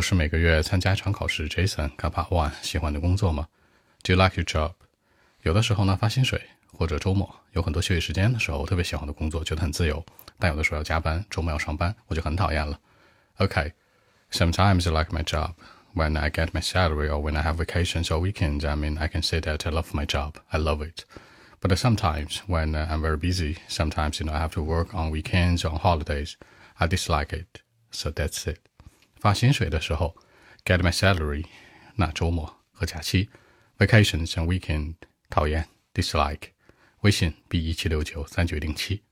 我是每个月参加一场考试。Jason，卡帕 One，喜欢的工作吗？Do you like your job？有的时候呢，发薪水或者周末有很多休息时间的时候，我特别喜欢的工作，觉得很自由。但有的时候要加班，周末要上班，我就很讨厌了。OK，sometimes I like my job when I get my salary or when I have vacations or weekends. I mean, I can say that I love my job. I love it. But sometimes when I'm very busy, sometimes you know I have to work on weekends or on holidays. I dislike it. So that's it. 发薪水的时候，get my salary，那周末和假期，vacations and weekend，讨厌，dislike。微信 b 一七六九三九零七。